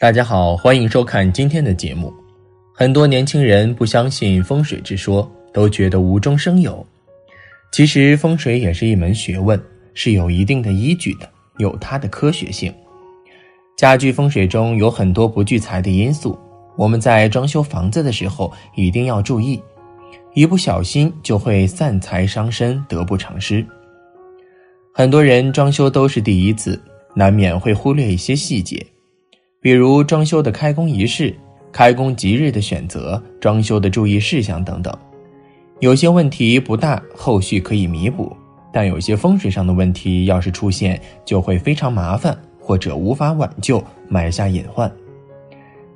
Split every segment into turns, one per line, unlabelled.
大家好，欢迎收看今天的节目。很多年轻人不相信风水之说，都觉得无中生有。其实风水也是一门学问，是有一定的依据的，有它的科学性。家居风水中有很多不聚财的因素，我们在装修房子的时候一定要注意，一不小心就会散财伤身，得不偿失。很多人装修都是第一次，难免会忽略一些细节。比如装修的开工仪式、开工吉日的选择、装修的注意事项等等，有些问题不大，后续可以弥补；但有些风水上的问题要是出现，就会非常麻烦，或者无法挽救，埋下隐患。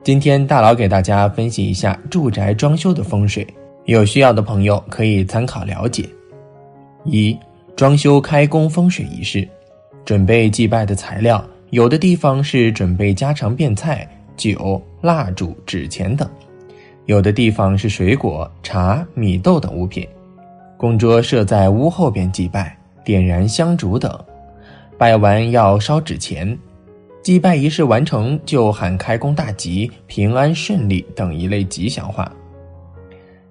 今天大佬给大家分析一下住宅装修的风水，有需要的朋友可以参考了解。一、装修开工风水仪式，准备祭拜的材料。有的地方是准备家常便菜、酒、蜡烛、纸钱等；有的地方是水果、茶、米豆等物品。供桌设在屋后边祭拜，点燃香烛等。拜完要烧纸钱。祭拜仪式完成，就喊开工大吉、平安顺利等一类吉祥话。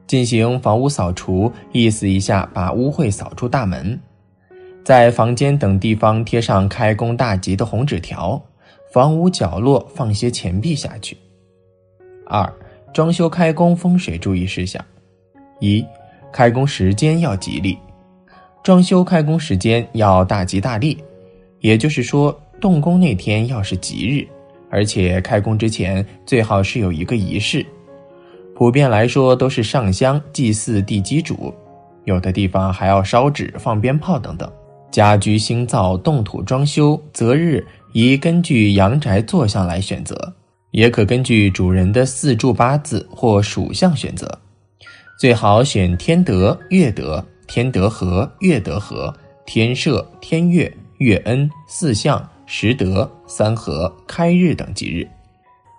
进行房屋扫除，意思一下把污秽扫出大门。在房间等地方贴上开工大吉的红纸条，房屋角落放些钱币下去。二、装修开工风水注意事项：一、开工时间要吉利，装修开工时间要大吉大利，也就是说，动工那天要是吉日，而且开工之前最好是有一个仪式。普遍来说都是上香祭祀地基主，有的地方还要烧纸、放鞭炮等等。家居新造、动土装修择日宜根据阳宅坐向来选择，也可根据主人的四柱八字或属相选择。最好选天德、月德、天德合、月德合、天赦、天月、月恩、四相、时德、三合、开日等吉日，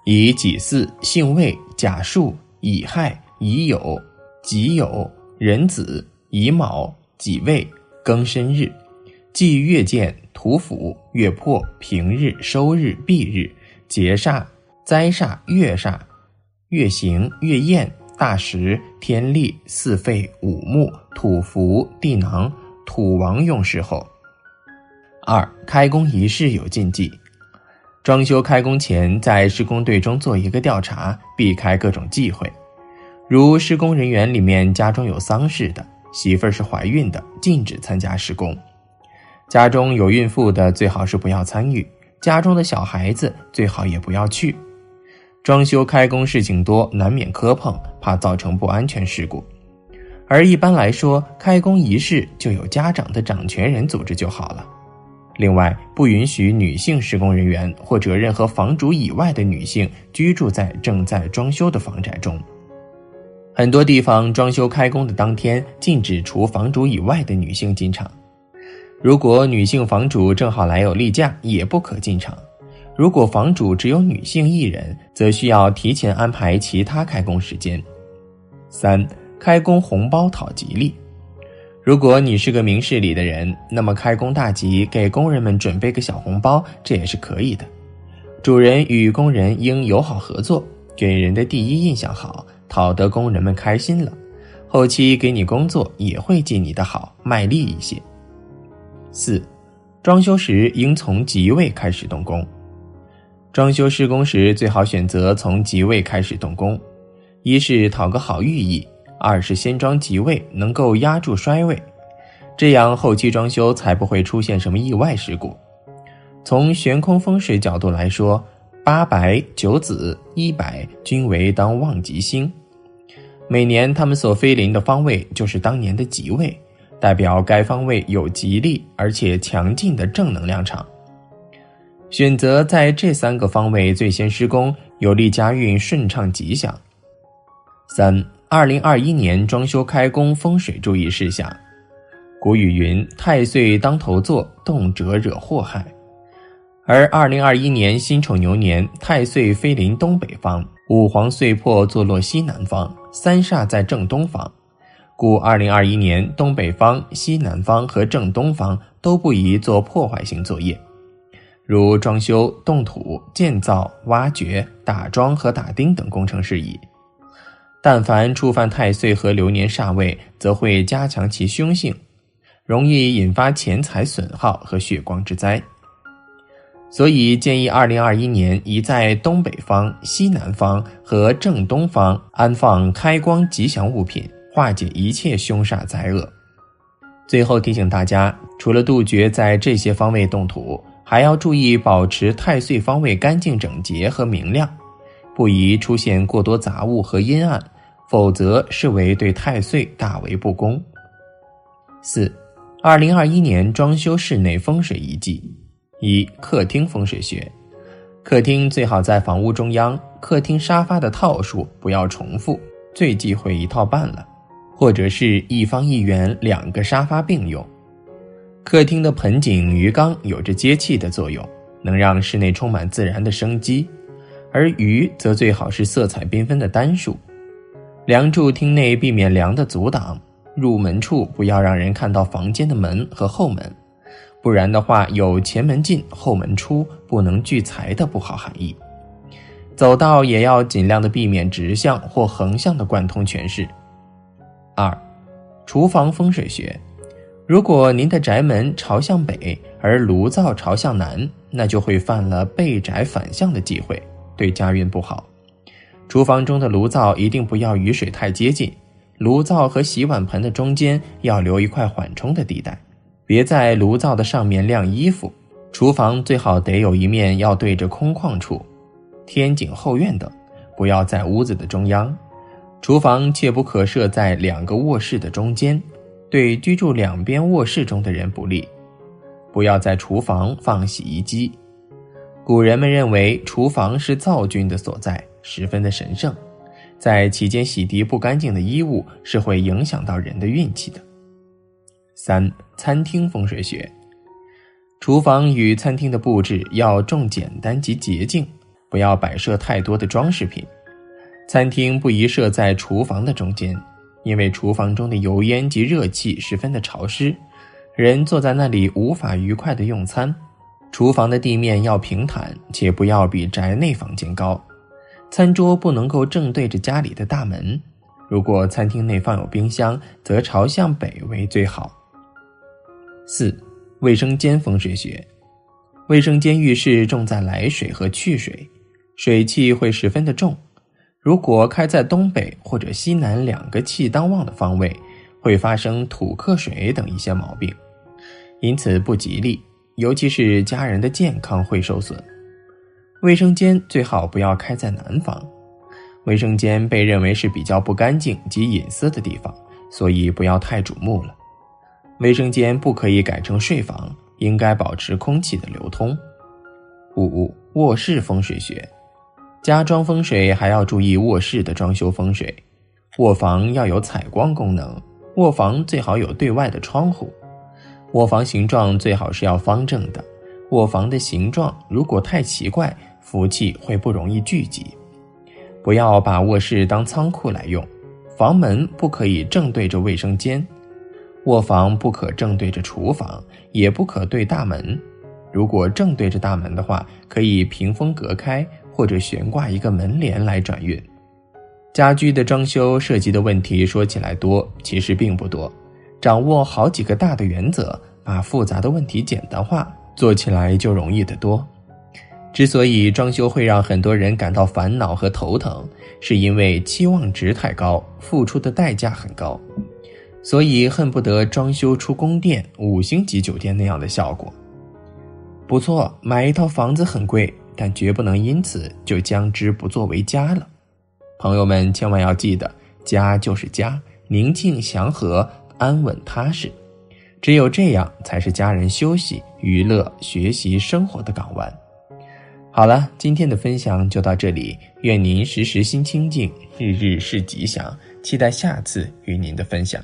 以己巳、辛未、甲戌、乙亥、乙酉、己酉、壬子、乙卯、己未、庚申日。忌月见、土府、月破、平日、收日、闭日、劫煞、灾煞、月煞、月刑、月宴、大时、天历、四废、五木、土符、地囊、土王用时候。二、开工仪式有禁忌，装修开工前在施工队中做一个调查，避开各种忌讳，如施工人员里面家中有丧事的，媳妇儿是怀孕的，禁止参加施工。家中有孕妇的最好是不要参与，家中的小孩子最好也不要去。装修开工事情多，难免磕碰，怕造成不安全事故。而一般来说，开工仪式就有家长的掌权人组织就好了。另外，不允许女性施工人员或者任何房主以外的女性居住在正在装修的房宅中。很多地方装修开工的当天，禁止除房主以外的女性进场。如果女性房主正好来有例假，也不可进场。如果房主只有女性一人，则需要提前安排其他开工时间。三、开工红包讨吉利。如果你是个明事理的人，那么开工大吉，给工人们准备个小红包，这也是可以的。主人与工人应友好合作，给人的第一印象好，讨得工人们开心了，后期给你工作也会记你的好，卖力一些。四，装修时应从吉位开始动工。装修施工时最好选择从吉位开始动工，一是讨个好寓意，二是先装吉位能够压住衰位，这样后期装修才不会出现什么意外事故。从悬空风水角度来说，八白、九紫、一白均为当旺吉星，每年他们所飞临的方位就是当年的吉位。代表该方位有吉利而且强劲的正能量场，选择在这三个方位最先施工，有利家运顺畅吉祥。三、二零二一年装修开工风水注意事项。古语云：“太岁当头坐，动辄惹祸害。”而二零二一年辛丑牛年，太岁飞临东北方，五黄岁破坐落西南方，三煞在正东方。故二零二一年东北方、西南方和正东方都不宜做破坏性作业。如装修、动土、建造、挖掘、打桩和打钉等工程事宜。但凡触犯太岁和流年煞位，则会加强其凶性，容易引发钱财损耗和血光之灾。所以建议，二零二一年宜在东北方、西南方和正东方安放开光吉祥物品，化解一切凶煞灾厄。最后提醒大家，除了杜绝在这些方位动土，还要注意保持太岁方位干净整洁和明亮，不宜出现过多杂物和阴暗。否则视为对太岁大为不公。四，二零二一年装修室内风水遗迹：一、客厅风水学，客厅最好在房屋中央，客厅沙发的套数不要重复，最忌讳一套半了，或者是一方一圆两个沙发并用。客厅的盆景、鱼缸有着接气的作用，能让室内充满自然的生机，而鱼则最好是色彩缤纷的单数。梁柱厅内避免梁的阻挡，入门处不要让人看到房间的门和后门，不然的话有前门进后门出不能聚财的不好含义。走道也要尽量的避免直向或横向的贯通全室。二，厨房风水学，如果您的宅门朝向北，而炉灶朝向南，那就会犯了背宅反向的忌讳，对家运不好。厨房中的炉灶一定不要与水太接近，炉灶和洗碗盆的中间要留一块缓冲的地带，别在炉灶的上面晾衣服。厨房最好得有一面要对着空旷处，天井、后院等，不要在屋子的中央。厨房切不可设在两个卧室的中间，对居住两边卧室中的人不利。不要在厨房放洗衣机，古人们认为厨房是灶君的所在。十分的神圣，在期间洗涤不干净的衣物是会影响到人的运气的。三、餐厅风水学，厨房与餐厅的布置要重简单及洁净，不要摆设太多的装饰品。餐厅不宜设在厨房的中间，因为厨房中的油烟及热气十分的潮湿，人坐在那里无法愉快的用餐。厨房的地面要平坦，且不要比宅内房间高。餐桌不能够正对着家里的大门，如果餐厅内放有冰箱，则朝向北为最好。四、卫生间风水学，卫生间浴室重在来水和去水，水气会十分的重。如果开在东北或者西南两个气当旺的方位，会发生土克水等一些毛病，因此不吉利，尤其是家人的健康会受损。卫生间最好不要开在南方，卫生间被认为是比较不干净及隐私的地方，所以不要太瞩目了。卫生间不可以改成睡房，应该保持空气的流通。五、卧室风水学，家装风水还要注意卧室的装修风水。卧房要有采光功能，卧房最好有对外的窗户，卧房形状最好是要方正的。卧房的形状如果太奇怪，福气会不容易聚集，不要把卧室当仓库来用。房门不可以正对着卫生间，卧房不可正对着厨房，也不可对大门。如果正对着大门的话，可以屏风隔开或者悬挂一个门帘来转运。家居的装修涉及的问题说起来多，其实并不多。掌握好几个大的原则，把复杂的问题简单化，做起来就容易得多。之所以装修会让很多人感到烦恼和头疼，是因为期望值太高，付出的代价很高，所以恨不得装修出宫殿、五星级酒店那样的效果。不错，买一套房子很贵，但绝不能因此就将之不作为家了。朋友们千万要记得，家就是家，宁静祥和、安稳踏实，只有这样才是家人休息、娱乐、学习、生活的港湾。好了，今天的分享就到这里。愿您时时心清静，日日是吉祥。期待下次与您的分享。